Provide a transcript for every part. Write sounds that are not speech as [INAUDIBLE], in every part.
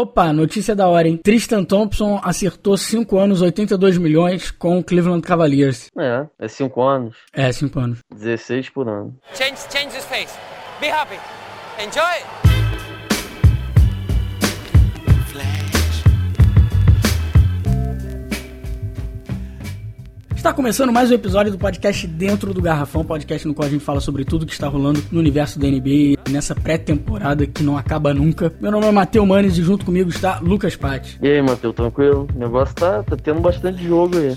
Opa, notícia da hora, hein? Tristan Thompson acertou 5 anos, 82 milhões com o Cleveland Cavaliers. É, é 5 anos. É, 5 anos. 16 por ano. Change, change his face. Be happy. Enjoy. Está começando mais um episódio do podcast Dentro do Garrafão, podcast no qual a gente fala sobre tudo que está rolando no universo da NBA nessa pré-temporada que não acaba nunca. Meu nome é Matheus Manes e junto comigo está Lucas Patti. E aí, Matheus, tranquilo? O negócio tá, tá tendo bastante jogo aí.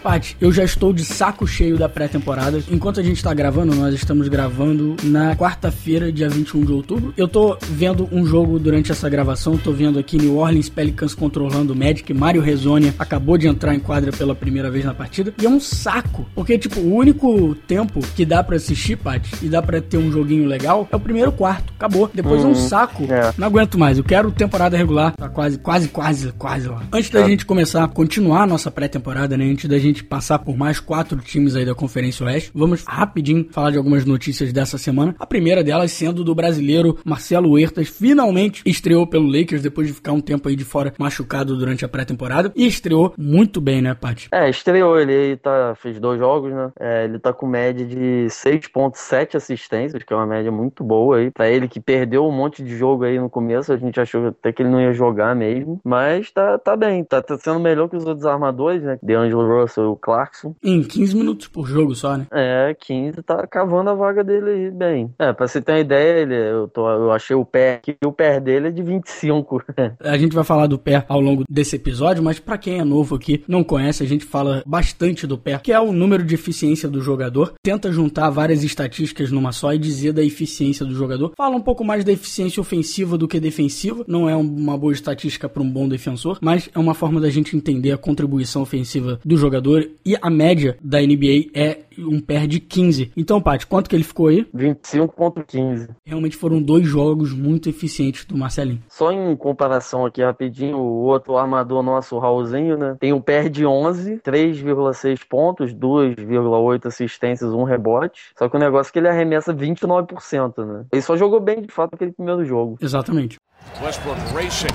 Paty, eu já estou de saco cheio da pré-temporada. Enquanto a gente está gravando, nós estamos gravando na quarta-feira, dia 21 de outubro. Eu tô vendo um jogo durante essa gravação, tô vendo aqui New Orleans Pelicans controlando o Magic. Mário Rezonia acabou de entrar em quadra pela primeira vez na partida. E é um saco, porque, tipo, o único tempo que dá para assistir, Paty, e dá para ter um joguinho legal, é o primeiro quarto. Acabou. Depois é um uhum. saco. É. Não aguento mais. Eu quero temporada regular. Tá quase, quase, quase, quase lá. Antes da é. gente começar a continuar a nossa pré-temporada, né? Antes da gente gente passar por mais quatro times aí da Conferência Oeste, vamos rapidinho falar de algumas notícias dessa semana. A primeira delas sendo do brasileiro Marcelo Huertas, finalmente estreou pelo Lakers depois de ficar um tempo aí de fora machucado durante a pré-temporada e estreou muito bem, né, Paty? É, estreou, ele tá, fez dois jogos, né? É, ele tá com média de 6.7 assistências, que é uma média muito boa aí, pra ele que perdeu um monte de jogo aí no começo, a gente achou até que ele não ia jogar mesmo, mas tá, tá bem, tá, tá sendo melhor que os outros armadores, né? DeAngelo Russell o Clarkson. Em 15 minutos por jogo só, né? É, 15 tá cavando a vaga dele aí bem. É, pra você ter uma ideia, ele, eu, tô, eu achei o pé aqui, o pé dele é de 25. [LAUGHS] a gente vai falar do pé ao longo desse episódio, mas para quem é novo aqui, não conhece, a gente fala bastante do pé, que é o número de eficiência do jogador. Tenta juntar várias estatísticas numa só e dizer da eficiência do jogador. Fala um pouco mais da eficiência ofensiva do que defensiva. Não é uma boa estatística para um bom defensor, mas é uma forma da gente entender a contribuição ofensiva do jogador jogador e a média da NBA é um pair de 15. Então, Paty, quanto que ele ficou aí? 25.15. Realmente foram dois jogos muito eficientes do Marcelinho. Só em comparação aqui rapidinho, o outro armador nosso, o Raulzinho, né? Tem um pair de 11, 3,6 pontos, 2,8 assistências, um rebote. Só que o negócio é que ele arremessa 29%, né? Ele só jogou bem, de fato, aquele primeiro jogo. Exatamente. Westbrook racing.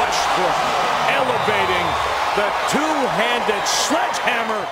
Westbrook elevating the two-handed sledgehammer.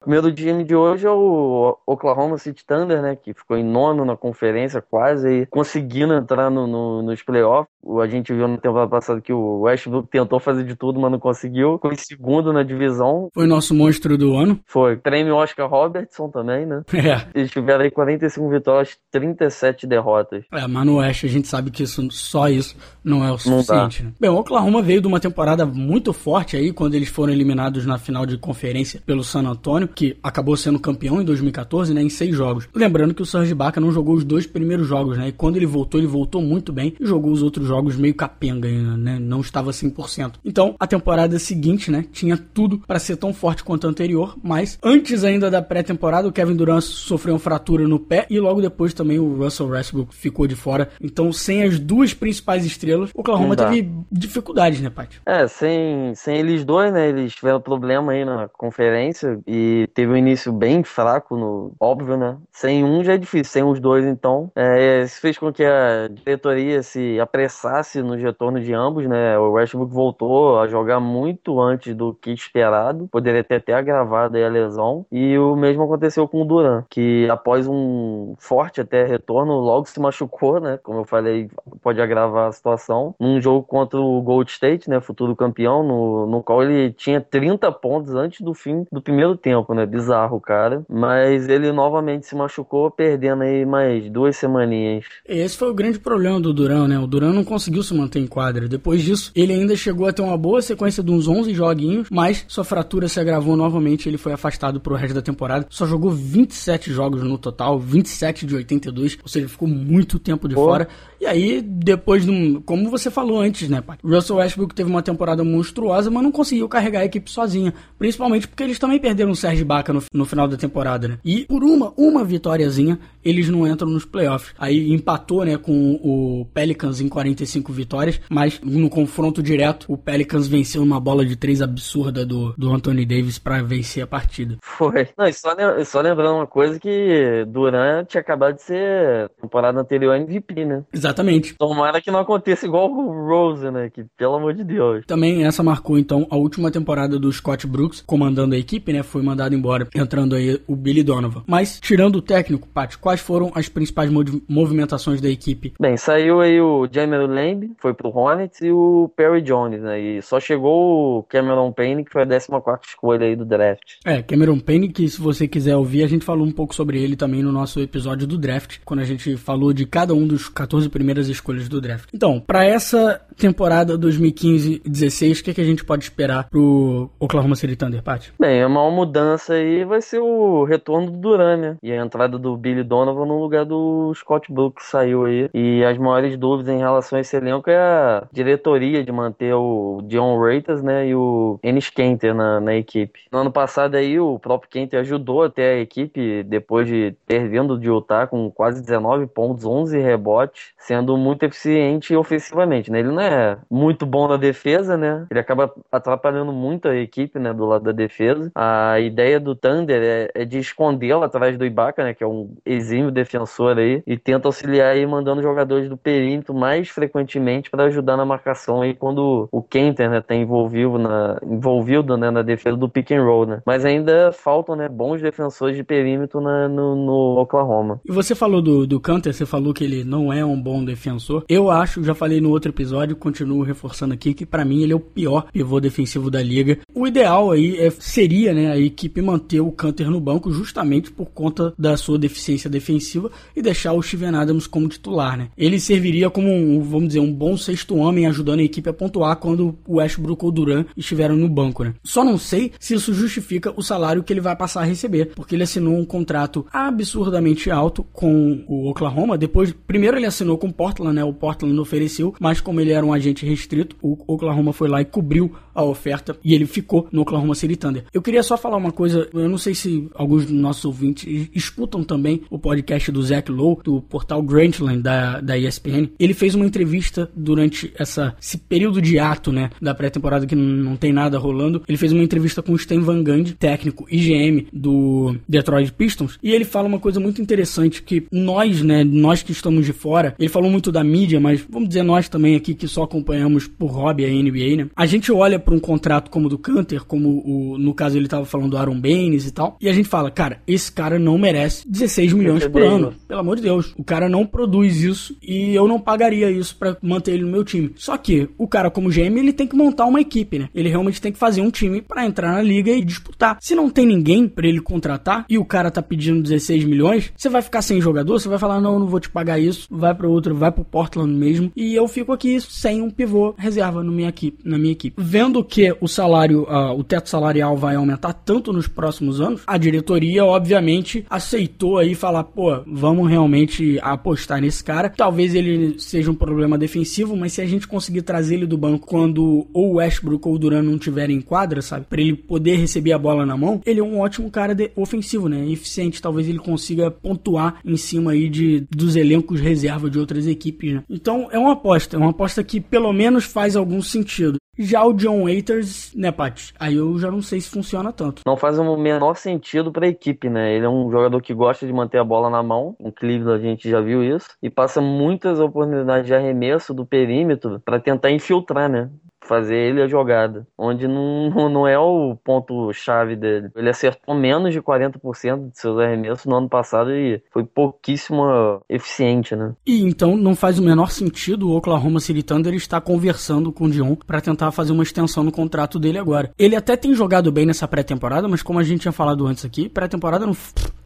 O primeiro time de hoje é o Oklahoma City Thunder, né? Que ficou em nono na conferência, quase conseguindo entrar no, no, nos playoffs. A gente viu na temporada passada que o Westbrook tentou fazer de tudo, mas não conseguiu. Ficou em segundo na divisão. Foi nosso monstro do ano. Foi. Prêmio Oscar Robertson também, né? [LAUGHS] É. Eles tiveram aí 45 vitórias, 37 derrotas. É, mas no Oeste a gente sabe que isso, só isso não é o suficiente. Né? Bem, o Oklahoma veio de uma temporada muito forte aí, quando eles foram eliminados na final de conferência pelo San Antonio que acabou sendo campeão em 2014, né, em seis jogos. Lembrando que o Serge Ibaka não jogou os dois primeiros jogos, né, e quando ele voltou, ele voltou muito bem e jogou os outros jogos meio capenga, né, não estava 100%. Então, a temporada seguinte, né, tinha tudo para ser tão forte quanto a anterior, mas antes ainda da pré-temporada, o Kevin Durant sofreu uma fratura no pé e logo depois também o Russell Westbrook ficou de fora. Então, sem as duas principais estrelas, o Oklahoma teve dificuldades, né, Paty? É, sem, sem eles dois, né, eles tiveram problema aí na conferência e teve um início bem fraco, no, óbvio, né? Sem um já é difícil, sem os dois, então. É, isso fez com que a diretoria se apressasse no retorno de ambos, né? O Westbrook voltou a jogar muito antes do que esperado, poderia ter até agravado a lesão. E o mesmo aconteceu com o Duran, que após um forte até retorno, logo se machucou, né? Como eu falei, pode agravar a situação. Num jogo contra o Gold State, né? Futuro campeão, no, no qual ele tinha 30 pontos antes do fim do primeiro tempo tempo, né? Bizarro, cara. Mas ele novamente se machucou, perdendo aí mais duas semaninhas. Esse foi o grande problema do Durão, né? O Durão não conseguiu se manter em quadra. Depois disso, ele ainda chegou a ter uma boa sequência de uns 11 joguinhos, mas sua fratura se agravou novamente. Ele foi afastado pro resto da temporada. Só jogou 27 jogos no total, 27 de 82, ou seja, ficou muito tempo de Pô. fora. E aí, depois, do, como você falou antes, né, pai? Russell Westbrook teve uma temporada monstruosa, mas não conseguiu carregar a equipe sozinha. Principalmente porque eles também perderam o Sérgio Baca no, no final da temporada, né? E por uma, uma vitóriazinha, eles não entram nos playoffs. Aí empatou, né, com o Pelicans em 41 45 vitórias, mas no confronto direto, o Pelicans venceu uma bola de três absurda do, do Anthony Davis para vencer a partida. Foi. Não, e só, só lembrando uma coisa que Durant tinha acabado de ser temporada anterior MVP, né? Exatamente. Tomara que não aconteça igual o Rose, né? Que pelo amor de Deus. Também essa marcou então a última temporada do Scott Brooks comandando a equipe, né? Foi mandado embora, entrando aí o Billy Donovan. Mas tirando o técnico, Pat, quais foram as principais movimentações da equipe? Bem, saiu aí o Jamie Lamb, foi pro Hornets e o Perry Jones, né? E só chegou o Cameron Payne, que foi a 14 escolha aí do draft. É, Cameron Payne, que se você quiser ouvir, a gente falou um pouco sobre ele também no nosso episódio do draft, quando a gente falou de cada um dos 14 primeiras escolhas do draft. Então, para essa temporada 2015-16, o que, que a gente pode esperar pro Oklahoma City Thunder, Pat? Bem, uma mudança aí vai ser o retorno do Duran, né? E a entrada do Billy Donovan no lugar do Scott Brooks saiu aí. E as maiores dúvidas em relação a esse elenco é a diretoria de manter o John Reiters, né? E o Ennis Kenter na, na equipe. No ano passado aí o próprio Kenter ajudou até a equipe depois de ter vindo de Utah com quase 19 pontos, 11 rebotes, sendo muito eficiente ofensivamente, né? Ele não é muito bom na defesa, né? Ele acaba atrapalhando muito a equipe, né? Do lado da defesa. A ideia do Thunder é, é de escondê-lo atrás do Ibaka, né? Que é um exímio defensor aí, e tenta auxiliar aí mandando jogadores do perímetro mais frequentemente para ajudar na marcação aí quando o Kenter, né? Tá envolvido na, envolvido, né? Na defesa do pick and roll, né? Mas ainda faltam, né? Bons defensores de perímetro na, no, no Oklahoma. E você falou do, do Canter, você falou que ele não é um bom defensor. Eu acho, já falei no outro episódio, continuo reforçando aqui, que para mim ele é o pior pivô defensivo da liga. O ideal aí é, seria, né, a equipe manter o Canter no banco justamente por conta da sua deficiência defensiva e deixar o Steven Adams como titular, né? Ele serviria como um, vamos dizer, um bom sexto homem ajudando a equipe a pontuar quando o Westbrook ou Duran estiveram no banco, né? Só não sei se isso justifica o salário que ele vai passar a receber, porque ele assinou um contrato absurdamente alto com o Oklahoma. Depois, primeiro ele assinou com o Portland, né? O Portland ofereceu, mas como ele era um agente restrito, o Oklahoma foi lá e cobriu a oferta e ele ficou no Oklahoma City Thunder. Eu queria só falar uma coisa, eu não sei se alguns dos nossos ouvintes escutam também o podcast do Zach Lowe, do portal Grantland da, da ESPN. Ele fez uma entrevista durante essa, esse período de ato, né, da pré-temporada que não tem nada rolando. Ele fez uma entrevista com o Stan Van Gundy, técnico IGM do Detroit Pistons, e ele fala uma coisa muito interessante que nós, né, nós que estamos de fora, ele falou muito da mídia, mas vamos dizer nós também aqui que só acompanhamos por hobby a NBA, né? A gente olha para um contrato como o do Canter, como o, no caso ele estava falando do Aaron Baines e tal, e a gente fala, cara, esse cara não merece 16 milhões por ano. Pelo amor de Deus. O cara não produz isso e eu não pagaria isso para manter ele no meu time. Só que o cara como GM, ele tem que montar uma equipe, né? Ele realmente tem que fazer um time para entrar na liga e disputar. Se não tem ninguém para ele contratar e o cara tá pedindo 16 milhões, você vai ficar sem jogador, você vai falar, não, não vou te pagar isso, vai para outro, vai pro Portland mesmo, e eu fico aqui sem um pivô reserva no minha equipe, na minha equipe. Vendo que o salário, uh, o teto salarial vai aumentar tanto nos próximos anos, a diretoria, obviamente, aceitou aí falar, pô, vamos realmente apostar nesse cara. Talvez ele seja um problema defensivo, mas se a gente conseguir trazer ele do banco quando ou o Westbrook ou o Duran não tiverem em quadra, sabe? Para ele poder receber a bola na mão, ele é um ótimo cara de, ofensivo, né? Eficiente, talvez ele consiga pontuar em cima aí de dos elencos reserva de outras equipes, né? Então é uma aposta, é uma aposta que pelo menos faz algum sentido. Já o John Waiters, né, Paty? Aí eu já não sei se funciona tanto. Não faz o menor sentido para a equipe, né? Ele é um jogador que gosta de manter a bola na mão. Em a gente já viu isso. E passa muitas oportunidades de arremesso do perímetro para tentar infiltrar, né? Fazer ele a jogada, onde não, [LAUGHS] não é o ponto-chave dele. Ele acertou menos de 40% de seus arremessos no ano passado e foi pouquíssimo eficiente, né? E então não faz o menor sentido o Oklahoma City Thunder estar conversando com o Dion para tentar fazer uma extensão no contrato dele agora. Ele até tem jogado bem nessa pré-temporada, mas como a gente tinha falado antes aqui, pré-temporada não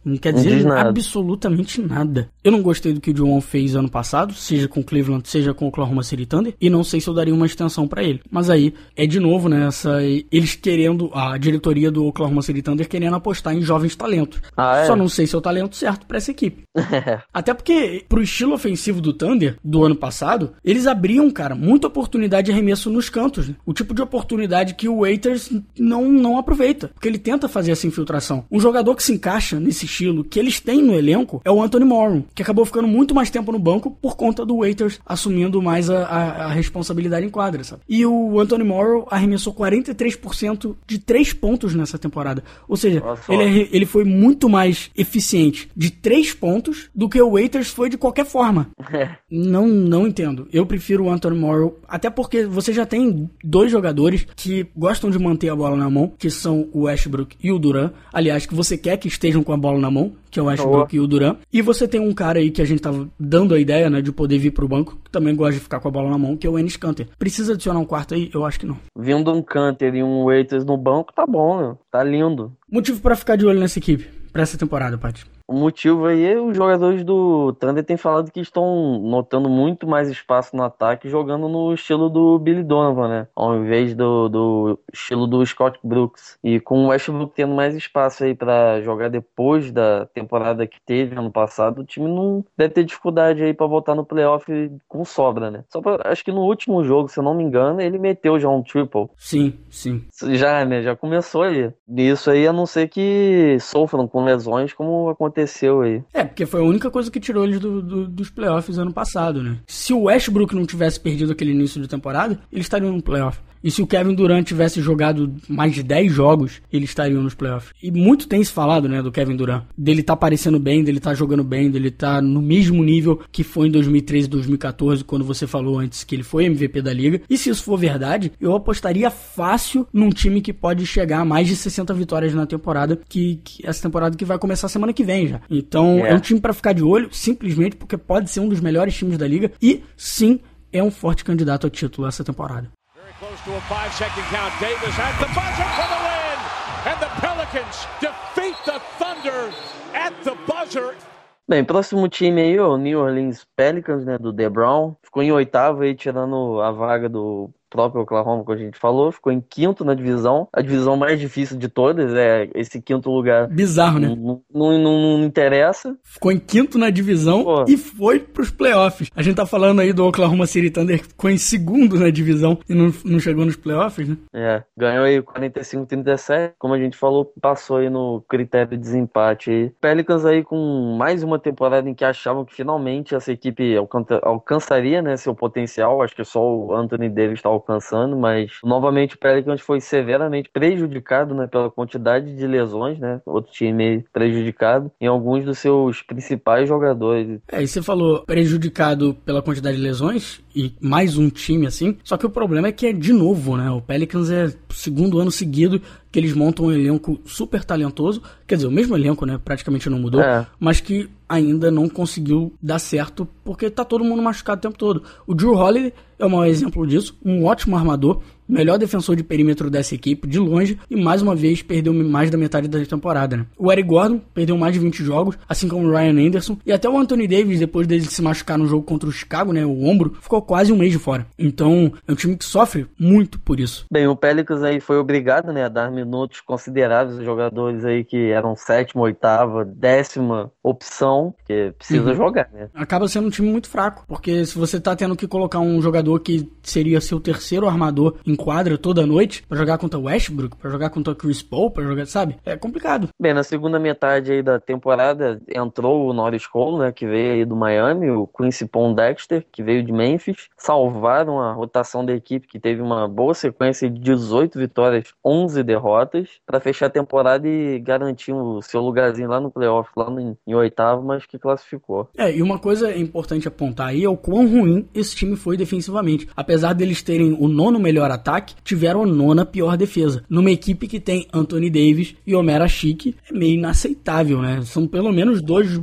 não quer dizer nada. absolutamente nada. Eu não gostei do que o John fez ano passado, seja com Cleveland, seja com Oklahoma City Thunder, e não sei se eu daria uma extensão para ele. Mas aí é de novo, né? Essa, eles querendo, a diretoria do Oklahoma City Thunder querendo apostar em jovens talentos. Ah, é? Só não sei se é o talento certo para essa equipe. [LAUGHS] Até porque, pro estilo ofensivo do Thunder do ano passado, eles abriam, cara, muita oportunidade de arremesso nos cantos. Né? O tipo de oportunidade que o Waiters não, não aproveita. Porque ele tenta fazer essa infiltração. Um jogador que se encaixa nesse estilo que eles têm no elenco é o Anthony Moore, que acabou ficando muito mais tempo no banco por conta do Waiters assumindo mais a, a, a responsabilidade em quadra, sabe? E o Anthony Moore arremessou 43% de três pontos nessa temporada. Ou seja, ele, ele foi muito mais eficiente de três pontos do que o Waiters foi de qualquer forma. não, não entendo. Eu prefiro o Anthony Moore, até porque você já tem dois jogadores que gostam de manter a bola na mão, que são o Westbrook e o Duran. Aliás, que você quer que estejam com a bola na mão, que é o Westbrook oh. e o Duran. E você tem um cara aí que a gente tava dando a ideia, né, de poder vir pro banco, que também gosta de ficar com a bola na mão, que é o Ennis Canter. Precisa adicionar um quarto aí? Eu acho que não. Vindo um Canter e um Waiters no banco, tá bom? Tá lindo. Motivo para ficar de olho nessa equipe, pra essa temporada, Paty. O motivo aí é os jogadores do Thunder têm falado que estão notando muito mais espaço no ataque jogando no estilo do Billy Donovan, né? Ao invés do, do estilo do Scott Brooks. E com o Westbrook tendo mais espaço aí para jogar depois da temporada que teve ano passado, o time não deve ter dificuldade aí para voltar no playoff com sobra, né? Só pra, acho que no último jogo, se eu não me engano, ele meteu já um triple. Sim, sim. Já, né? Já começou aí. Isso aí, a não ser que sofram com lesões como aconteceu aconteceu aí. É, porque foi a única coisa que tirou eles do, do, dos playoffs ano passado, né? Se o Westbrook não tivesse perdido aquele início de temporada, eles estariam no playoff. E se o Kevin Durant tivesse jogado mais de 10 jogos, ele estaria nos playoffs. E muito tem se falado, né, do Kevin Durant. Dele tá aparecendo bem, dele tá jogando bem, dele tá no mesmo nível que foi em 2013 e 2014, quando você falou antes que ele foi MVP da liga. E se isso for verdade, eu apostaria fácil num time que pode chegar a mais de 60 vitórias na temporada, que, que essa temporada que vai começar semana que vem já. Então, é, é um time para ficar de olho, simplesmente porque pode ser um dos melhores times da liga e sim, é um forte candidato ao título essa temporada to a five-second count. Davis at the buzzer for the win, and the Pelicans defeat the Thunder at the buzzer. Bem, próximo time aí, o New Orleans Pelicans, né, do DeBron, ficou em oitavo aí, tirando a vaga do próprio Oklahoma, que a gente falou, ficou em quinto na divisão, a divisão mais difícil de todas, é esse quinto lugar. Bizarro, né? Não, não, não, não interessa. Ficou em quinto na divisão Pô. e foi pros playoffs. A gente tá falando aí do Oklahoma City Thunder, que ficou em segundo na divisão e não, não chegou nos playoffs, né? É, ganhou aí 45-37, como a gente falou, passou aí no critério de desempate aí. Pelicans aí com mais uma temporada em que achavam que finalmente essa equipe alcançaria, né, seu potencial, acho que só o Anthony Davis tá alcançando, mas novamente o Pelicans foi severamente prejudicado né, pela quantidade de lesões, né? Outro time prejudicado em alguns dos seus principais jogadores. É, e você falou prejudicado pela quantidade de lesões e mais um time assim. Só que o problema é que é de novo, né? O Pelicans é segundo ano seguido que eles montam um elenco super talentoso, quer dizer, o mesmo elenco, né, praticamente não mudou, é. mas que ainda não conseguiu dar certo porque tá todo mundo machucado o tempo todo. O Drew Holiday é o maior exemplo disso, um ótimo armador, melhor defensor de perímetro dessa equipe, de longe, e mais uma vez perdeu mais da metade da temporada. Né? O Eric Gordon perdeu mais de 20 jogos, assim como o Ryan Anderson, e até o Anthony Davis, depois dele se machucar no jogo contra o Chicago, né, o ombro, ficou quase um mês de fora. Então, é um time que sofre muito por isso. Bem, o Pelicans aí foi obrigado, né, a dar minutos consideráveis aos jogadores aí que eram sétima, oitava, décima opção, porque precisa uhum. jogar, né? Acaba sendo um time muito fraco, porque se você tá tendo que colocar um jogador que seria seu terceiro armador em quadra toda noite para jogar contra o Westbrook, para jogar contra o Chris Paul, para jogar, sabe? É complicado. Bem, na segunda metade aí da temporada entrou o Norris Cole, né, que veio aí do Miami, o Quincy Pondexter, que veio de Memphis, salvaram a rotação da equipe que teve uma boa sequência de 18 vitórias, 11 derrotas, para fechar a temporada e garantir o seu lugarzinho lá no playoff, lá no, em oitavo, mas que classificou. É, e uma coisa importante apontar aí é o quão ruim esse time foi defensivamente. Apesar deles terem o nono melhor ataque, tiveram a nona pior defesa. Numa equipe que tem Anthony Davis e Omera Chic, é meio inaceitável, né? São pelo menos dois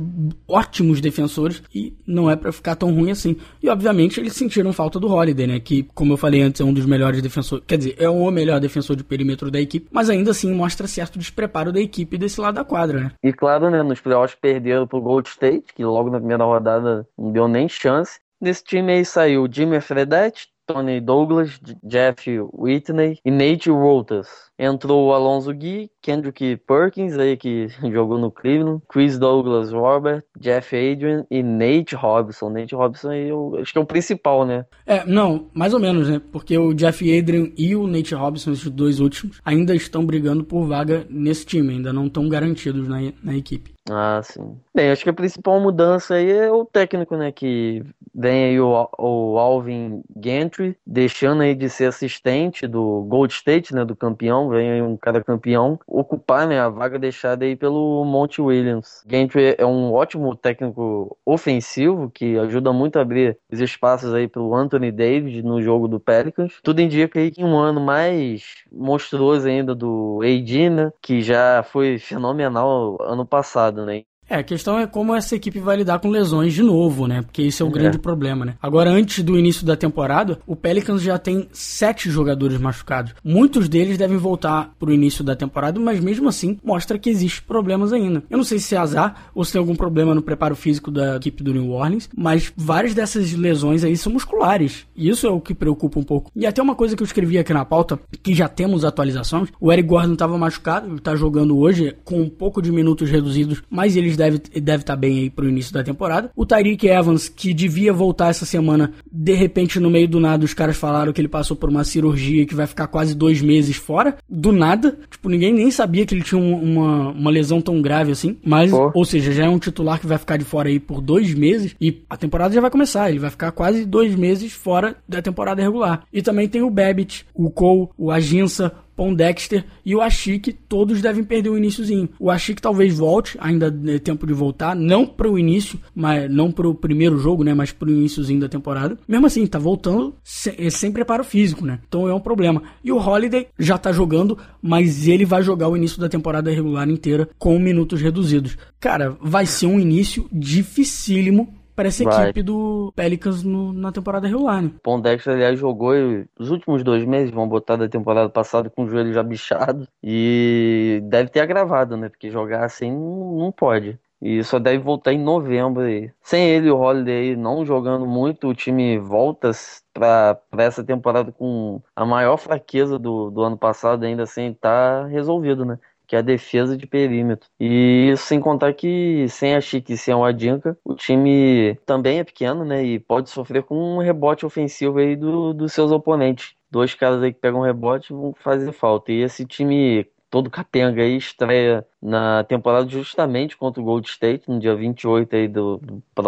ótimos defensores e não é para ficar tão ruim assim. E obviamente eles sentiram falta do Holiday, né? Que, como eu falei antes, é um dos melhores defensores, quer dizer, é o melhor defensor de perímetro da equipe, mas ainda assim mostra certo despreparo da equipe desse lado da quadra, né? E claro, né, nos playoffs perderam pro Gold State, que logo na primeira rodada não deu nem chance. Nesse time aí saiu Jimmy Fredette, Tony Douglas, Jeff Whitney e Nate Wolters. Entrou o Alonso Gui, Kendrick Perkins, aí que [LAUGHS] jogou no Cleveland, Chris Douglas Robert, Jeff Adrian e Nate Robinson. Nate Robinson aí eu acho que é o principal, né? É, não, mais ou menos, né? Porque o Jeff Adrian e o Nate Robinson, esses dois últimos, ainda estão brigando por vaga nesse time, ainda não estão garantidos na, na equipe. Ah, sim. Bem, acho que a principal mudança aí é o técnico, né? Que vem aí o, o Alvin Gentry, deixando aí de ser assistente do Gold State, né? Do campeão, vem um cara campeão, ocupar, né? A vaga deixada aí pelo Monte Williams. Gentry é um ótimo técnico ofensivo que ajuda muito a abrir os espaços aí pro Anthony Davis no jogo do Pelicans. Tudo indica aí que um ano mais monstruoso ainda do AD, né? Que já foi fenomenal ano passado, né? É, a questão é como essa equipe vai lidar com lesões de novo, né? Porque esse é o é. grande problema, né? Agora, antes do início da temporada, o Pelicans já tem sete jogadores machucados. Muitos deles devem voltar pro início da temporada, mas mesmo assim mostra que existem problemas ainda. Eu não sei se é azar ou se tem algum problema no preparo físico da equipe do New Orleans, mas várias dessas lesões aí são musculares. E isso é o que preocupa um pouco. E até uma coisa que eu escrevi aqui na pauta, que já temos atualizações, o Eric Gordon estava machucado, ele tá jogando hoje com um pouco de minutos reduzidos, mas eles deve deve estar tá bem aí pro início da temporada. O Tyreek Evans, que devia voltar essa semana, de repente no meio do nada os caras falaram que ele passou por uma cirurgia que vai ficar quase dois meses fora. Do nada. Tipo, ninguém nem sabia que ele tinha uma, uma lesão tão grave assim. Mas, Pô. ou seja, já é um titular que vai ficar de fora aí por dois meses e a temporada já vai começar. Ele vai ficar quase dois meses fora da temporada regular. E também tem o Babbitt, o Cole, o Aginsa, Pon Dexter e o Ashik, todos devem perder o iníciozinho. O Ashik talvez volte, ainda é tempo de voltar, não para o início, mas não para o primeiro jogo, né, mas para o iníciozinho da temporada. Mesmo assim, tá voltando sem, é sem preparo físico, né? Então é um problema. E o Holiday já tá jogando, mas ele vai jogar o início da temporada regular inteira com minutos reduzidos. Cara, vai ser um início dificílimo para essa Vai. equipe do Pelicans no, na temporada regular, né? Pondexter, aliás, jogou os últimos dois meses, vão botar da temporada passada com o joelho já bichado. E deve ter agravado, né? Porque jogar assim não, não pode. E só deve voltar em novembro aí. Sem ele o Holiday não jogando muito, o time volta para essa temporada com a maior fraqueza do, do ano passado, ainda assim tá resolvido, né? Que é a defesa de perímetro. E isso sem contar que sem a Chique e sem o Adinka, o time também é pequeno, né? E pode sofrer com um rebote ofensivo aí do, dos seus oponentes. Dois caras aí que pegam rebote vão fazer falta. E esse time todo capenga aí estreia na temporada justamente contra o Gold State, no dia 28 aí do,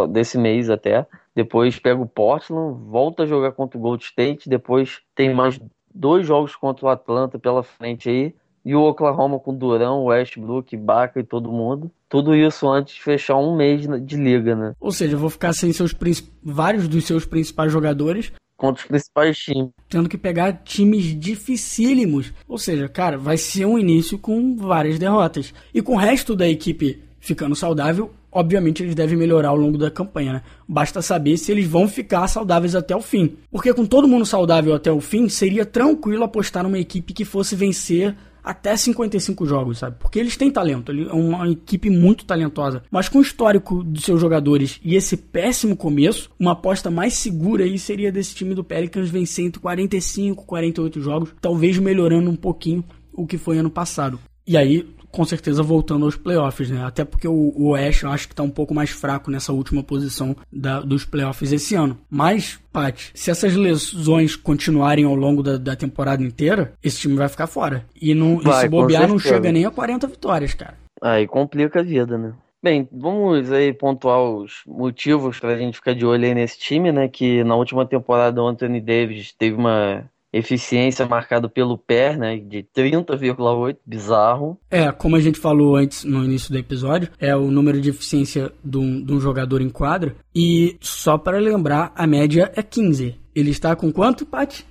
desse mês até. Depois pega o Portland, volta a jogar contra o Gold State, depois tem mais dois jogos contra o Atlanta pela frente aí e o Oklahoma com Durão, Westbrook, Baca e todo mundo. Tudo isso antes de fechar um mês de liga, né? Ou seja, vou ficar sem seus vários dos seus principais jogadores. Contra os principais times. Tendo que pegar times dificílimos. Ou seja, cara, vai ser um início com várias derrotas. E com o resto da equipe ficando saudável, obviamente eles devem melhorar ao longo da campanha, né? Basta saber se eles vão ficar saudáveis até o fim. Porque com todo mundo saudável até o fim, seria tranquilo apostar numa equipe que fosse vencer até 55 jogos, sabe? Porque eles têm talento, é uma equipe muito talentosa. Mas com o histórico dos seus jogadores e esse péssimo começo, uma aposta mais segura aí seria desse time do Pelicans vencer entre 45 48 jogos, talvez melhorando um pouquinho o que foi ano passado. E aí, com certeza voltando aos playoffs, né? Até porque o, o Oeste eu acho que tá um pouco mais fraco nessa última posição da, dos playoffs esse ano. Mas, Pat, se essas lesões continuarem ao longo da, da temporada inteira, esse time vai ficar fora. E, não, vai, e se bobear, não chega nem a 40 vitórias, cara. Aí complica a vida, né? Bem, vamos aí pontuar os motivos para a gente ficar de olho aí nesse time, né? Que na última temporada o Anthony Davis teve uma eficiência marcado pelo pé, né, de 30,8, bizarro. É, como a gente falou antes no início do episódio, é o número de eficiência de um, de um jogador em quadra. E só para lembrar, a média é 15. Ele está com quanto, Pat?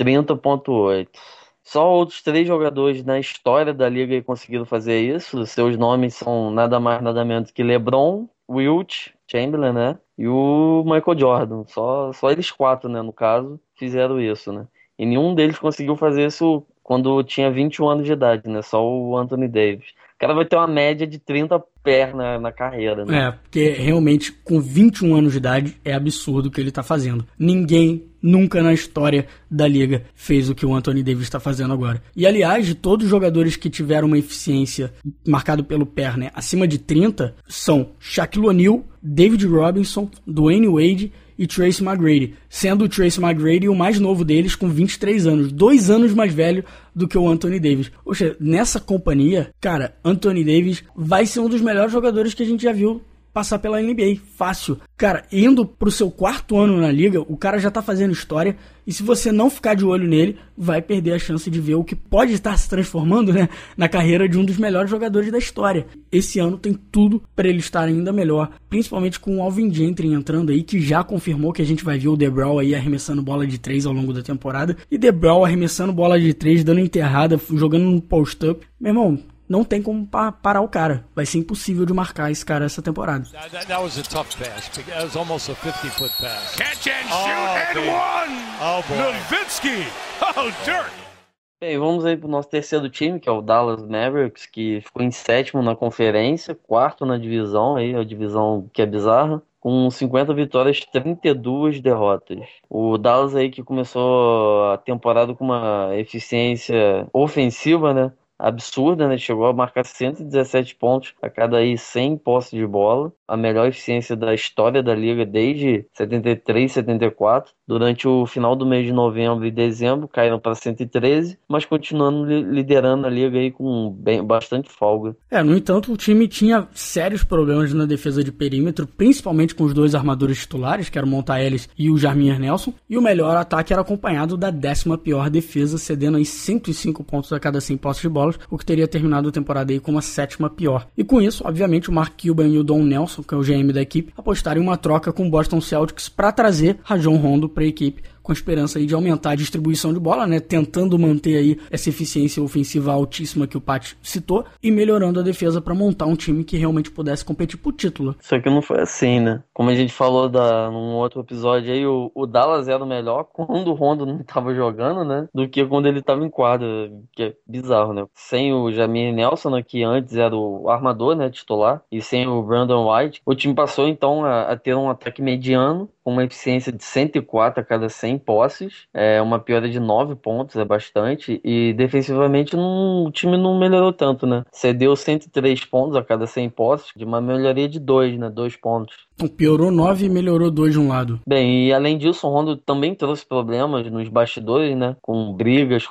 30,8. Só outros três jogadores na história da liga conseguiram fazer isso. Seus nomes são nada mais nada menos que LeBron, Wilt, Chamberlain, né? E o Michael Jordan. Só, só eles quatro, né, no caso, fizeram isso, né? E nenhum deles conseguiu fazer isso quando tinha 21 anos de idade, né? Só o Anthony Davis. O cara vai ter uma média de 30 pés na, carreira, né? É, porque realmente com 21 anos de idade é absurdo o que ele tá fazendo. Ninguém nunca na história da liga fez o que o Anthony Davis está fazendo agora. E aliás, de todos os jogadores que tiveram uma eficiência marcado pelo né, acima de 30, são Shaquille O'Neal, David Robinson, Dwayne Wade e Tracy McGrady, sendo o Tracy McGrady o mais novo deles com 23 anos, dois anos mais velho do que o Anthony Davis. Poxa, nessa companhia, cara, Anthony Davis vai ser um dos melhores jogadores que a gente já viu passar pela NBA, fácil. Cara, indo pro seu quarto ano na liga, o cara já tá fazendo história, e se você não ficar de olho nele, vai perder a chance de ver o que pode estar se transformando, né, na carreira de um dos melhores jogadores da história. Esse ano tem tudo para ele estar ainda melhor, principalmente com o Alvin Gentry entrando aí, que já confirmou que a gente vai ver o DeBral aí arremessando bola de três ao longo da temporada, e DeBral arremessando bola de três, dando enterrada, jogando no post-up. Meu irmão, não tem como pa parar o cara. Vai ser impossível de marcar esse cara essa temporada. That, that was a tough pass. That was almost a 50-foot pass. Catch and shoot oh, and one! Oh. Nowitzki! Oh, Dirk! Bem, vamos aí pro nosso terceiro time, que é o Dallas Mavericks, que ficou em sétimo na conferência, quarto na divisão, aí a divisão que é bizarra, com 50 vitórias, 32 derrotas. O Dallas aí que começou a temporada com uma eficiência ofensiva, né? Absurda, né? Chegou a marcar 117 pontos a cada aí 100 posses de bola, a melhor eficiência da história da liga desde 73, 74. Durante o final do mês de novembro e dezembro caíram para 113, mas continuando liderando a liga aí com bem, bastante folga. É, no entanto, o time tinha sérios problemas na defesa de perímetro, principalmente com os dois armadores titulares, que eram o Monta Ellis e o Jarmir Nelson, e o melhor ataque era acompanhado da décima pior defesa, cedendo aí 105 pontos a cada 100 posses de bola o que teria terminado a temporada aí como a sétima pior. E com isso, obviamente, o Mark Cuban e o Don Nelson, que é o GM da equipe, apostaram em uma troca com o Boston Celtics para trazer Rajon Rondo para a equipe com a esperança aí de aumentar a distribuição de bola, né? Tentando manter aí essa eficiência ofensiva altíssima que o Pat citou e melhorando a defesa para montar um time que realmente pudesse competir por título. Só que não foi assim, né? Como a gente falou da, num outro episódio aí, o, o Dallas era o melhor quando o Rondo não estava jogando, né? Do que quando ele estava em quadra, que é bizarro, né? Sem o Jamie Nelson, né, que antes era o armador, né, titular, e sem o Brandon White, o time passou então a, a ter um ataque mediano com uma eficiência de 104 a cada 100 posses, é uma piora de 9 pontos, é bastante, e defensivamente não, o time não melhorou tanto, né? Cedeu 103 pontos a cada 100 posses, de uma melhoria de 2, né? 2 pontos. Então, piorou 9 e melhorou 2 de um lado. Bem, e além disso, o Rondo também trouxe problemas nos bastidores, né? Com brigas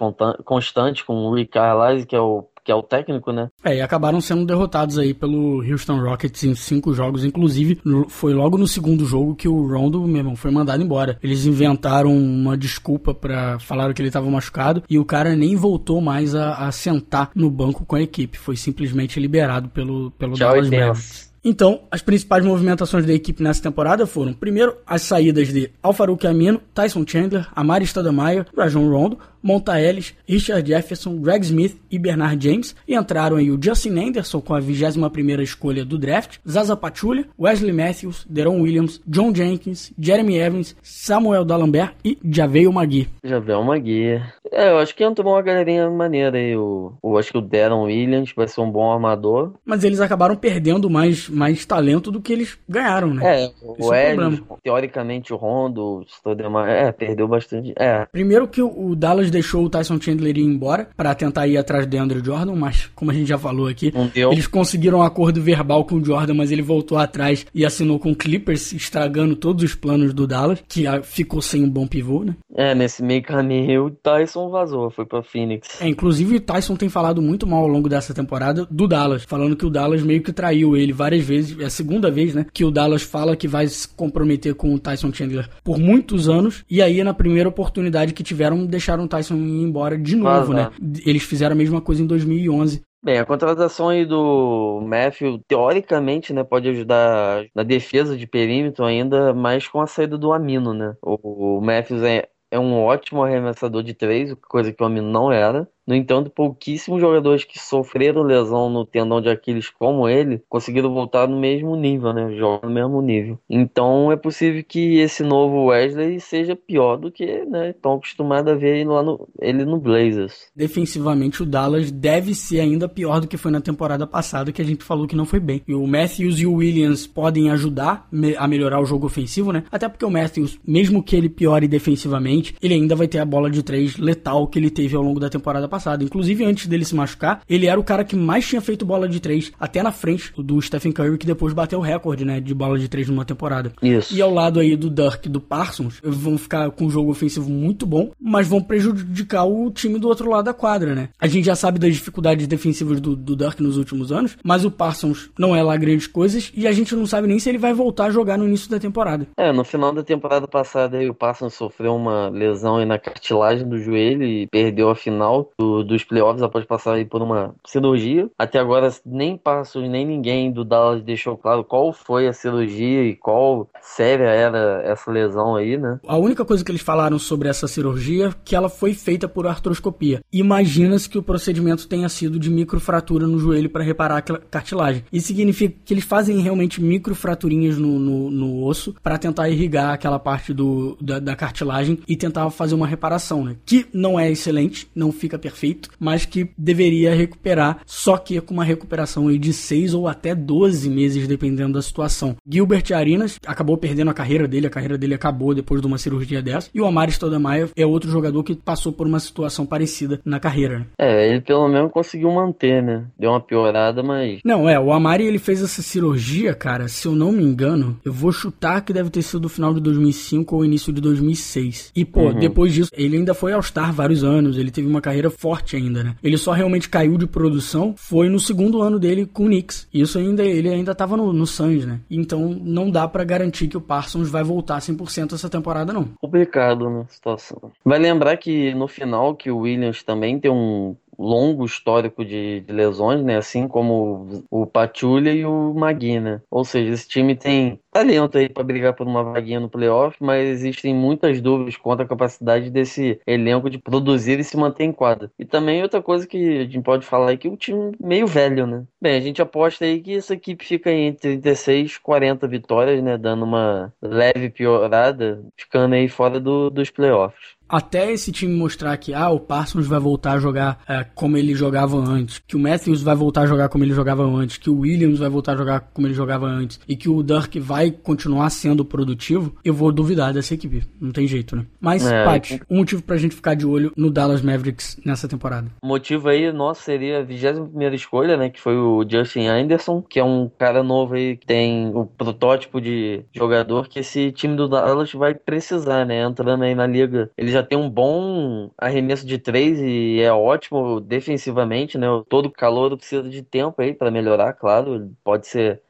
constantes com o Rick Carlisle, que é o que é o técnico, né? É, e acabaram sendo derrotados aí pelo Houston Rockets em cinco jogos. Inclusive, foi logo no segundo jogo que o Rondo, meu irmão, foi mandado embora. Eles inventaram uma desculpa para falaram que ele estava machucado e o cara nem voltou mais a, a, sentar no banco com a equipe. Foi simplesmente liberado pelo, pelo Tchau Dallas Mavericks. Então, as principais movimentações da equipe nessa temporada foram, primeiro, as saídas de Alfaruque Amino, Tyson Chandler, Amari Stoudemire, Rajon Rondo, Monta Ellis, Richard Jefferson, Greg Smith e Bernard James. E entraram aí o Justin Anderson com a 21ª escolha do draft, Zaza Pachulia, Wesley Matthews, Deron Williams, John Jenkins, Jeremy Evans, Samuel D'Alembert e Javeio Magui. Javeio Magui. É, eu acho que entrou uma galerinha maneira aí. Eu, eu acho que o Deron Williams vai ser um bom armador. Mas eles acabaram perdendo mais, mais talento do que eles ganharam, né? É, o é Ellis, teoricamente o Rondo, o é, perdeu bastante. É. Primeiro que o Dallas deixou o Tyson Chandler ir embora para tentar ir atrás de Andrew Jordan, mas como a gente já falou aqui, eles conseguiram um acordo verbal com o Jordan, mas ele voltou atrás e assinou com o Clippers, estragando todos os planos do Dallas, que ficou sem um bom pivô, né? É, nesse meio caminho o Tyson vazou, foi para Phoenix. É, inclusive o Tyson tem falado muito mal ao longo dessa temporada do Dallas, falando que o Dallas meio que traiu ele várias vezes, é a segunda vez, né, que o Dallas fala que vai se comprometer com o Tyson Chandler por muitos anos, e aí na primeira oportunidade que tiveram, deixaram o Tyson ir embora de novo, né? Eles fizeram a mesma coisa em 2011. Bem, a contratação aí do Matthew, teoricamente, né, pode ajudar na defesa de perímetro ainda, mais com a saída do Amino, né? O, o Matthews é, é um ótimo arremessador de três, coisa que o Amino não era. No entanto, pouquíssimos jogadores que sofreram lesão no tendão de Aquiles como ele conseguiram voltar no mesmo nível, né? Jogam no mesmo nível. Então é possível que esse novo Wesley seja pior do que né, estão acostumados a ver lá no, ele no Blazers. Defensivamente, o Dallas deve ser ainda pior do que foi na temporada passada, que a gente falou que não foi bem. E o Matthews e o Williams podem ajudar a melhorar o jogo ofensivo, né? Até porque o Matthews, mesmo que ele piore defensivamente, ele ainda vai ter a bola de três letal que ele teve ao longo da temporada passada passada. Inclusive, antes dele se machucar, ele era o cara que mais tinha feito bola de três, até na frente do Stephen Curry, que depois bateu o recorde, né, de bola de três numa temporada. Isso. E ao lado aí do Dirk e do Parsons, vão ficar com um jogo ofensivo muito bom, mas vão prejudicar o time do outro lado da quadra, né? A gente já sabe das dificuldades defensivas do, do Dirk nos últimos anos, mas o Parsons não é lá grandes coisas e a gente não sabe nem se ele vai voltar a jogar no início da temporada. É, no final da temporada passada aí, o Parsons sofreu uma lesão aí na cartilagem do joelho e perdeu a final do, dos playoffs após passar por uma cirurgia. Até agora nem Parsons nem ninguém do Dallas deixou claro qual foi a cirurgia e qual séria era essa lesão aí, né? A única coisa que eles falaram sobre essa cirurgia é que ela foi feita por artroscopia. Imagina-se que o procedimento tenha sido de microfratura no joelho para reparar a cartilagem. Isso significa que eles fazem realmente microfraturinhas no, no, no osso para tentar irrigar aquela parte do, da, da, cartilagem e tentar fazer uma reparação, né? Que não é excelente, não fica perfeito, mas que deveria recuperar, só que com uma recuperação aí de 6 ou até 12 meses, dependendo da situação. Gilbert Arinas acabou perdendo a carreira dele, a carreira dele acabou depois de uma cirurgia dessa, e o Amari Stoudemire é outro jogador que passou por uma situação parecida na carreira. Né? É, ele pelo menos conseguiu manter, né? Deu uma piorada, mas... Não, é, o Amari ele fez essa cirurgia, cara, se eu não me engano, eu vou chutar que deve ter sido no final de 2005 ou início de 2006. E, pô, uhum. depois disso, ele ainda foi ao Star vários anos, ele teve uma carreira forte ainda, né? Ele só realmente caiu de produção foi no segundo ano dele com o Knicks. Isso ainda, ele ainda tava no, no Suns, né? Então, não dá para garantir que o Parsons vai voltar 100% essa temporada, não. Complicado, né, situação. Vai lembrar que no final que o Williams também tem um longo histórico de, de, lesões, né? Assim como o Pachulia e o Maguina. Ou seja, esse time tem talento aí para brigar por uma vaguinha no playoff, mas existem muitas dúvidas quanto à capacidade desse elenco de produzir e se manter em quadra. E também outra coisa que a gente pode falar é que o time meio velho, né? Bem, a gente aposta aí que essa equipe fica entre 36 e 40 vitórias, né? Dando uma leve piorada, ficando aí fora do, dos playoffs até esse time mostrar que ah, o Parsons vai voltar a jogar é, como ele jogava antes, que o Matthews vai voltar a jogar como ele jogava antes, que o Williams vai voltar a jogar como ele jogava antes e que o Dirk vai continuar sendo produtivo, eu vou duvidar dessa equipe. Não tem jeito, né? Mas, é, Pat, um motivo pra gente ficar de olho no Dallas Mavericks nessa temporada. O motivo aí, nosso, seria a 21 escolha, né? Que foi o Justin Anderson, que é um cara novo aí que tem o protótipo de jogador que esse time do Dallas vai precisar, né? Entrando aí na liga. Ele já já tem um bom arremesso de três e é ótimo defensivamente, né? Todo calor precisa de tempo aí para melhorar, claro. Pode ser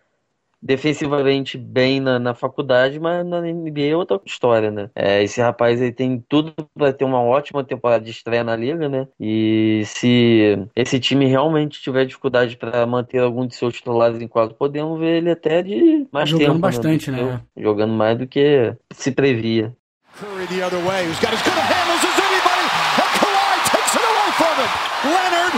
defensivamente bem na, na, faculdade, mas na NBA é outra história, né? É, esse rapaz aí tem tudo para ter uma ótima temporada de estreia na liga, né? E se esse time realmente tiver dificuldade para manter algum de seus titulares em quadro, podemos ver ele até de mais jogando tempo, bastante, né? né? Jogando mais do que se previa. Curry the other way, who's got as good a handles as anybody, and Kawhi takes it away from him. Leonard,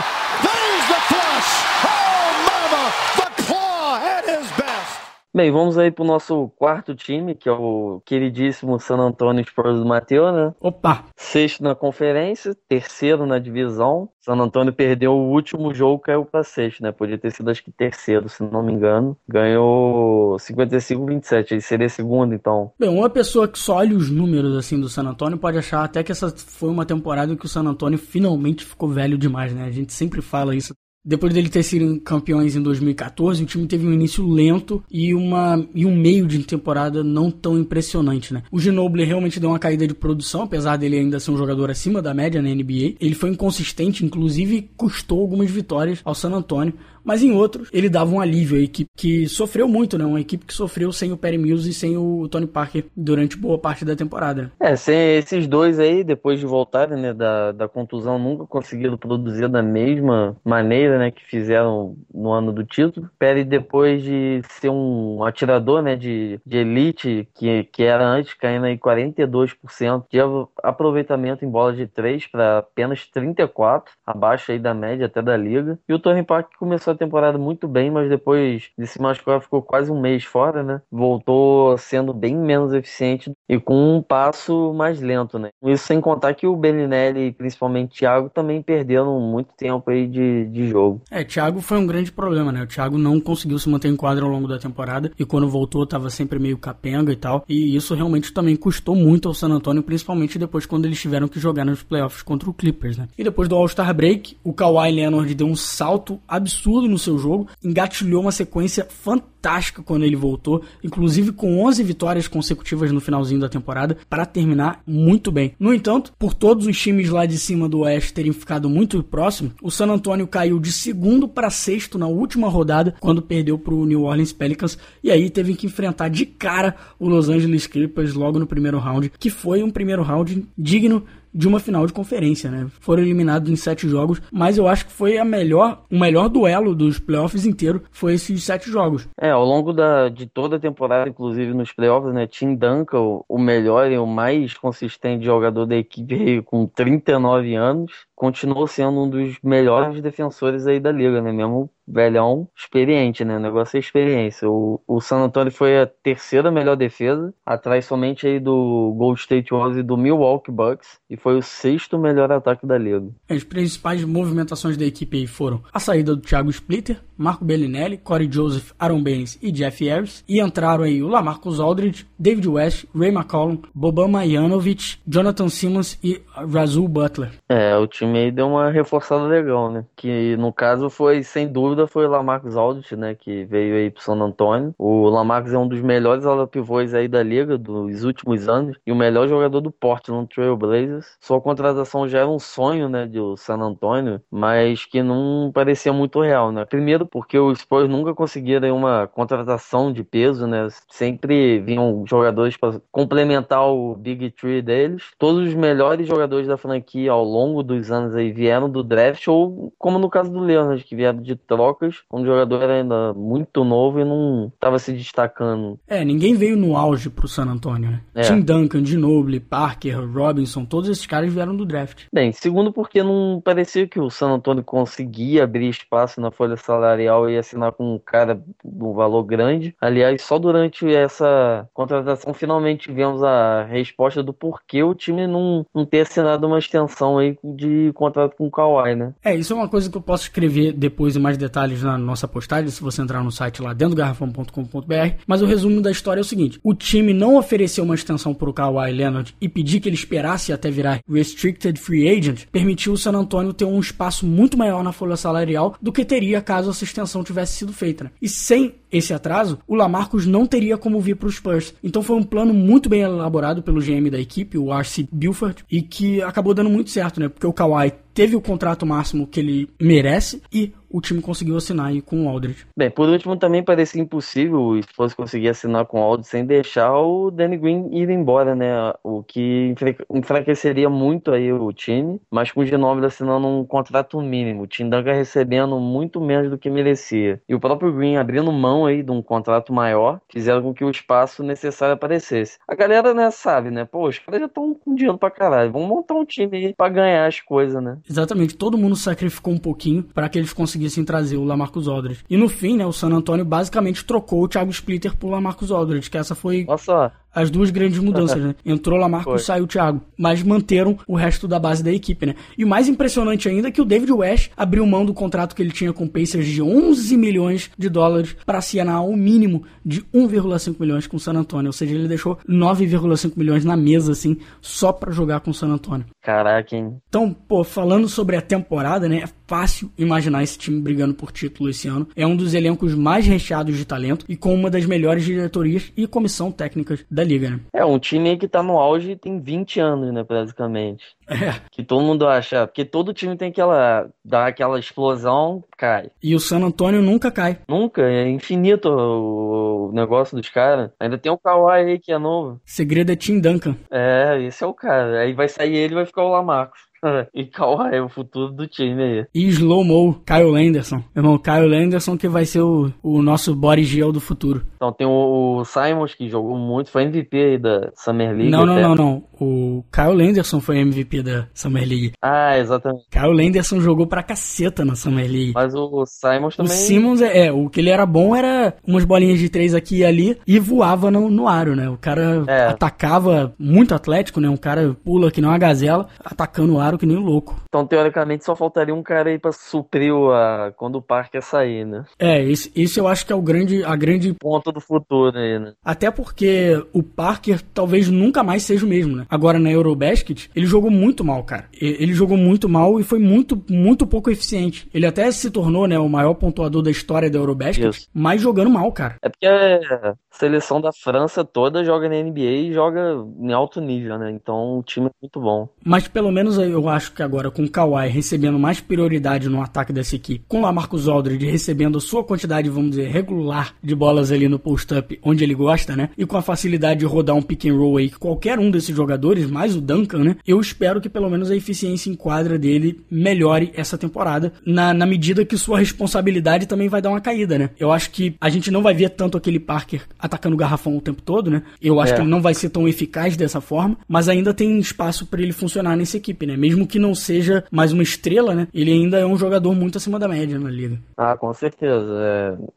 Bem, vamos aí pro nosso quarto time, que é o queridíssimo San Antonio Spurs do Matheus, né? Opa! Sexto na conferência, terceiro na divisão. San Antonio perdeu o último jogo, caiu pra sexto, né? Podia ter sido acho que terceiro, se não me engano. Ganhou 55-27, ele seria segundo, então. Bem, uma pessoa que só olha os números assim do San Antonio pode achar até que essa foi uma temporada em que o San Antonio finalmente ficou velho demais, né? A gente sempre fala isso depois dele ter sido campeões em 2014, o time teve um início lento e, uma, e um meio de temporada não tão impressionante, né? O Ginobili realmente deu uma caída de produção, apesar dele ainda ser um jogador acima da média na NBA. Ele foi inconsistente, inclusive custou algumas vitórias ao San Antonio, mas em outros ele dava um alívio à equipe que sofreu muito, né? Uma equipe que sofreu sem o Perry Mills e sem o Tony Parker durante boa parte da temporada. É, sem esses dois aí, depois de voltarem né, da, da contusão, nunca conseguiram produzir da mesma maneira né, que fizeram no ano do título. Perry, depois de ser um atirador né, de, de elite, que, que era antes, caindo aí 42% de aproveitamento em bola de 3 para apenas 34%, abaixo aí da média até da liga. E o Tony Parker começou começou a temporada muito bem, mas depois de se machucar ficou quase um mês fora, né? Voltou sendo bem menos eficiente e com um passo mais lento, né? Isso sem contar que o Belinelli e principalmente o Thiago também perderam muito tempo aí de, de jogo. É, Thiago foi um grande problema, né? O Thiago não conseguiu se manter em quadro ao longo da temporada e quando voltou tava sempre meio capenga e tal. E isso realmente também custou muito ao San Antonio, principalmente depois quando eles tiveram que jogar nos playoffs contra o Clippers, né? E depois do All-Star Break, o Kawhi Leonard deu um salto absurdo no seu jogo, engatilhou uma sequência fantástica quando ele voltou, inclusive com 11 vitórias consecutivas no finalzinho da temporada, para terminar muito bem. No entanto, por todos os times lá de cima do Oeste terem ficado muito próximo, o San Antonio caiu de segundo para sexto na última rodada, quando perdeu para o New Orleans Pelicans, e aí teve que enfrentar de cara o Los Angeles Clippers logo no primeiro round, que foi um primeiro round digno de uma final de conferência, né? Foram eliminados em sete jogos, mas eu acho que foi a melhor, o melhor duelo dos playoffs inteiro foi esses sete jogos. É, ao longo da, de toda a temporada, inclusive nos playoffs, né? Tim Duncan, o, melhor e o mais consistente jogador da equipe com 39 anos, continuou sendo um dos melhores defensores aí da liga, né? Mesmo velhão experiente, né? O negócio é experiência. O, o San Antonio foi a terceira melhor defesa, atrás somente aí do Gold State Warriors e do Milwaukee Bucks, e foi o sexto melhor ataque da liga. As principais movimentações da equipe aí foram a saída do Thiago Splitter, Marco Bellinelli, Corey Joseph, Aaron Baines e Jeff Harris, e entraram aí o Lamarcus Aldridge, David West, Ray McCollum, Boban Marjanovic, Jonathan Simmons e Razul Butler. É, o time aí deu uma reforçada legal, né? Que no caso foi, sem dúvida, foi o Lamarcus Aldridge, né? Que veio aí pro San Antonio. O Lamarcus é um dos melhores ala pivôs aí da liga dos últimos anos e o melhor jogador do Portland Trail Blazers. Sua contratação já era um sonho, né? Do San Antonio, mas que não parecia muito real, né? Primeiro porque os Spurs nunca conseguiram uma contratação de peso, né? Sempre vinham jogadores para complementar o Big Tree deles. Todos os melhores jogadores da franquia ao longo dos anos aí vieram do draft, ou como no caso do Leonard, que vieram de trocas, quando o jogador era ainda muito novo e não estava se destacando. É, ninguém veio no auge pro San Antonio, né? É. Tim Duncan, Ginobili, Parker, Robinson, todos esses caras vieram do draft. Bem, segundo porque não parecia que o San Antonio conseguia abrir espaço na folha salarial e assinar com um cara de um valor grande. Aliás, só durante essa contratação finalmente vemos a resposta do porquê o time não, não ter assinado uma extensão aí de contrato com o Kawhi, né? É, isso é uma coisa que eu posso escrever depois em mais detalhes na nossa postagem, se você entrar no site lá dentro do garrafão.com.br. Mas o resumo da história é o seguinte: o time não ofereceu uma extensão para o Kawhi Leonard e pedir que ele esperasse até virar restricted free agent, permitiu o San Antonio ter um espaço muito maior na folha salarial do que teria caso essa extensão tivesse sido feita. Né? E sem esse atraso, o Lamarcus não teria como vir para os Spurs. Então foi um plano muito bem elaborado pelo GM da equipe, o R.C. Buford, e que acabou dando muito certo, né? Porque o Kawhi teve o contrato máximo que ele merece e o time conseguiu assinar aí com o Aldridge. Bem, por último, também parecia impossível o Spurs conseguir assinar com o Aldridge sem deixar o Danny Green ir embora, né? O que enfraqueceria muito aí o time, mas com o Ginobili assinando um contrato mínimo, o Tim Duncan recebendo muito menos do que merecia. E o próprio Green abrindo mão aí de um contrato maior, fizeram com que o espaço necessário aparecesse. A galera, né, sabe, né? Pô, os caras já estão com dinheiro pra caralho, vamos montar um time aí pra ganhar as coisas, né? Exatamente, todo mundo sacrificou um pouquinho para que eles conseguissem trazer o Lamarcus Aldridge. E no fim, né, o San Antonio basicamente trocou o Thiago Splitter por Lamarcus Aldridge, que essa foi Nossa as duas grandes mudanças, [LAUGHS] né? Entrou Lamarco e saiu o Thiago. Mas manteram o resto da base da equipe, né? E o mais impressionante ainda é que o David West abriu mão do contrato que ele tinha com o Pacers de 11 milhões de dólares para assinar o mínimo de 1,5 milhões com o San Antonio. Ou seja, ele deixou 9,5 milhões na mesa, assim, só para jogar com o San Antonio. Caraca, hein? Então, pô, falando sobre a temporada, né? É fácil imaginar esse time brigando por título esse ano. É um dos elencos mais recheados de talento e com uma das melhores diretorias e comissão técnicas da liga, né? É, um time que tá no auge tem 20 anos, né, basicamente. É. Que todo mundo acha, porque todo time tem aquela, dá aquela explosão, cai. E o San Antonio nunca cai. Nunca, é infinito o negócio dos caras. Ainda tem o Kawhi aí que é novo. segredo é Tim Duncan. É, esse é o cara. Aí vai sair ele e vai ficar o Lamarcos. [LAUGHS] e Kawhi é o futuro do time aí. E Slow Mo, Kyle Lenderson. Irmão, Kyle Lenderson que vai ser o, o nosso body gel do futuro. Então tem o, o Simons que jogou muito, foi MVP aí da Summer League. Não, não, até. não, não. O Kyle Lenderson foi MVP da Summer League. Ah, exatamente. Kyle Lenderson jogou pra caceta na Summer League. Mas o Simons O também. Simmons, é, é, o que ele era bom era umas bolinhas de três aqui e ali e voava no, no aro, né? O cara É. atacava muito atlético, né? Um cara pula que nem uma gazela, atacando o aro que nem um louco. Então, teoricamente, só faltaria um cara aí pra suprir o, a, quando o Parker sair, né? É, esse, esse eu acho que é o grande, a grande Ponto do futuro aí, né? Até porque o Parker talvez nunca mais seja o mesmo, né? Agora na Eurobasket, ele jogou muito mal, cara. Ele jogou muito mal e foi muito, muito pouco eficiente. Ele até se tornou, né, o maior pontuador da história da Eurobasket, Isso. mas jogando mal, cara. É porque a seleção da França toda joga na NBA e joga em alto nível, né? Então o time é muito bom. Mas pelo menos eu acho que agora com o Kawhi recebendo mais prioridade no ataque dessa equipe, com o Lamarcus Aldridge recebendo sua quantidade, vamos dizer, regular de bolas ali no post-up, onde ele gosta, né? E com a facilidade de rodar um pick and roll aí, que qualquer um desses jogadores, mais o Duncan, né? Eu espero que pelo menos a eficiência em quadra dele melhore essa temporada, na, na medida que sua responsabilidade também vai dar uma caída, né? Eu acho que a gente não vai ver tanto aquele Parker atacando o garrafão o tempo todo, né? Eu acho É. que ele não vai ser tão eficaz dessa forma, mas ainda tem espaço para ele funcionar nessa equipe, né? Mesmo que não seja mais uma estrela, né? Ele ainda é um jogador muito acima da média na liga. Ah, com certeza.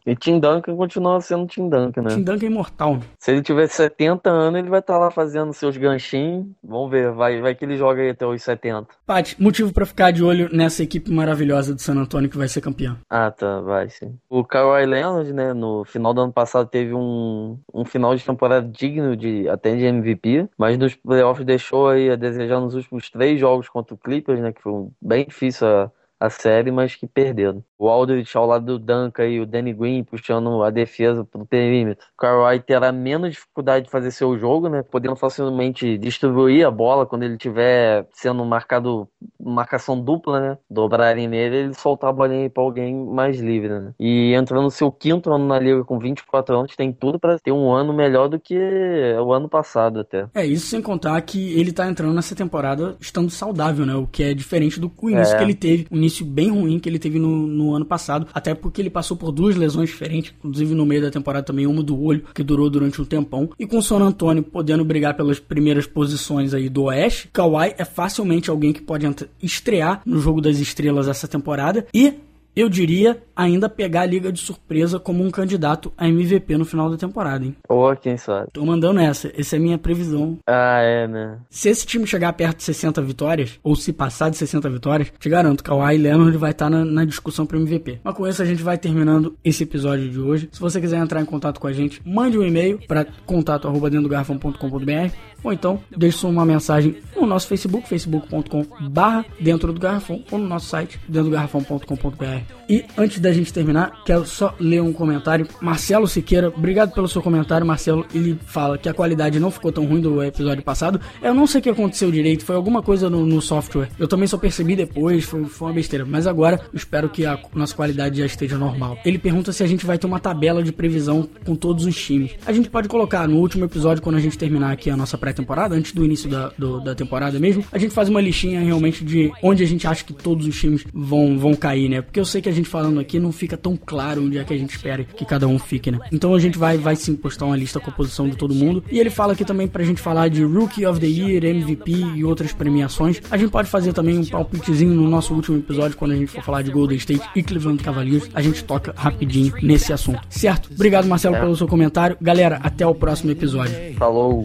é. E Tim Duncan continua sendo Tim Duncan, né? Tim Duncan é imortal. Se ele tiver 70 anos, ele vai estar lá fazendo seus ganchinhos. Vamos ver, vai, vai que ele joga aí até os 70. Paty, motivo para ficar de olho nessa equipe maravilhosa do San Antonio que vai ser campeão. Ah, tá, vai sim. O Kawhi Leonard, né, no final do ano passado teve um, um final de temporada digno de até de MVP, mas nos playoffs deixou aí a desejar nos últimos três jogos contra o Clippers, né, que foi bem difícil a, a série, mas que perderam. O Aldridge ao lado do Duncan e o Danny Green puxando a defesa pro perímetro. O Kawhi terá menos dificuldade de fazer seu jogo, né, podendo facilmente distribuir a bola quando ele estiver sendo marcado marcação dupla, né? Dobrarem nele, ele soltar a bolinha aí pra alguém mais livre, né? E entrando no seu quinto ano na liga com 24 anos, tem tudo pra ter um ano melhor do que o ano passado até. É, isso sem contar que ele tá entrando nessa temporada estando saudável, né? O que é diferente do início É. que ele teve, o início bem ruim que ele teve no, no ano passado, até porque ele passou por duas lesões diferentes, inclusive no meio da temporada também, uma do olho, que durou durante um tempão, e com o San Antonio podendo brigar pelas primeiras posições aí do Oeste, Kawhi é facilmente alguém que pode estrear no jogo das estrelas essa temporada. E eu diria ainda pegar a liga de surpresa como um candidato a MVP no final da temporada, hein? Ou quem sabe. Tô mandando essa, essa é a minha previsão Ah, é, né? se esse time chegar perto de 60 vitórias, ou se passar de 60 vitórias, te garanto que o Kawhi Leonard vai estar na, na discussão para MVP. Mas com isso a gente vai terminando esse episódio de hoje. Se você quiser entrar em contato com a gente, mande um e-mail para contato arroba dentro do garrafão.com.br ou então deixe uma mensagem no nosso Facebook, facebook.com barra dentro do garrafão ou no nosso site dentro do garrafão.com.br. E antes da gente terminar, quero só ler um comentário. Marcelo Siqueira, obrigado pelo seu comentário, Marcelo. Ele fala que a qualidade não ficou tão ruim do episódio passado. Eu não sei o que aconteceu direito, foi alguma coisa no, no software. Eu também só percebi depois, foi, foi uma besteira. Mas agora espero que a nossa qualidade já esteja normal. Ele pergunta se a gente vai ter uma tabela de previsão com todos os times. A gente pode colocar no último episódio, quando a gente terminar aqui a nossa pré-temporada, antes do início da, do- da temporada mesmo, a gente faz uma listinha realmente de onde a gente acha que todos os times vão, vão cair, né? Porque eu sei que a gente falando aqui não fica tão claro onde é que a gente espera que cada um fique, né? Então a gente vai, vai sim postar uma lista com a posição de todo mundo. E ele fala aqui também pra gente falar de Rookie of the Year, MVP e outras premiações. A gente pode fazer também um palpitezinho no nosso último episódio, quando a gente for falar de Golden State e Cleveland Cavaliers. A gente toca rapidinho nesse assunto. Certo? Obrigado, Marcelo, pelo seu comentário. Galera, até o próximo episódio. Falou.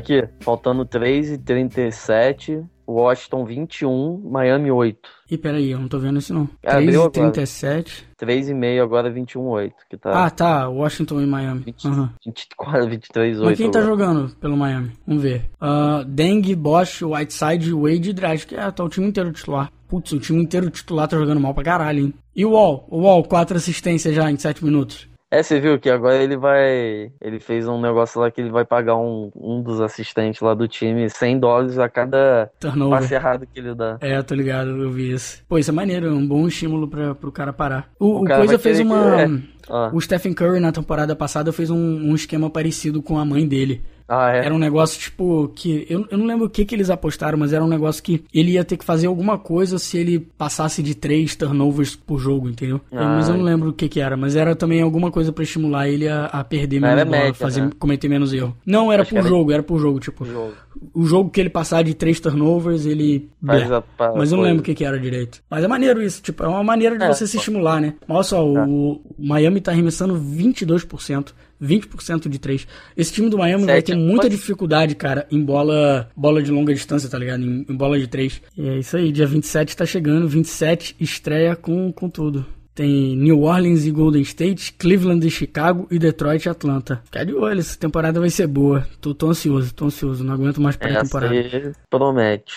Aqui, faltando 3 e 37, Washington 21, Miami 8. Ih, peraí, eu não tô vendo isso não. É, 3 abriu e agora. 37. 3,5 agora 21, 8. Que tá Ah, tá. Washington e Miami. 20, Aham. 24, 23, 8. Mas quem tá agora. jogando pelo Miami? Vamos ver. Uh, Deng, Bosch, Whiteside, Wade e Dragic. É, tá o time inteiro titular. Putz, o time inteiro titular tá jogando mal pra caralho, hein? E o Wall? O Wall, 4 assistências já em 7 minutos. É, você viu que agora ele vai. Ele fez um negócio lá que ele vai pagar um, um dos assistentes lá do time 100 dólares a cada Turnover. passe errado que ele dá. É, tô ligado, eu vi isso. Pô, isso é maneiro, é um bom estímulo pra, pro cara parar. O, o cara Coisa fez uma. que- é. Ah. O Stephen Curry na temporada passada fez um, um esquema parecido com a mãe dele. Ah, é. Era um negócio, tipo, que. Eu, eu não lembro o que, que eles apostaram, mas era um negócio que ele ia ter que fazer alguma coisa se ele passasse de três turnovers por jogo, entendeu? Eu- Ah, mas eu não lembro o que, que era. Mas era também alguma coisa pra estimular ele a, a perder menos bola, média, fazer, né? cometer menos erro. Não, era Acho por jogo, era por jogo, tipo. Jogo. O jogo que ele passar de três turnovers, ele. Faz a Mas eu não lembro o que, que era direito. Mas é maneiro isso, tipo, é uma maneira de É, você se pô. estimular, né? Mas olha só, o, o Miami tá arremessando 22%, 20% de 3. Esse time do Miami vai Sete ter a muita quanto? dificuldade, cara, em bola, bola de longa distância, tá ligado? Em, em bola de 3. E é isso aí, dia 27 tá chegando, 27 estreia com, com tudo. Tem New Orleans e Golden State, Cleveland e Chicago e Detroit e Atlanta. Fica de olho, essa temporada vai ser boa. Tô, tô ansioso, tô ansioso, não aguento mais pré-temporada. promete.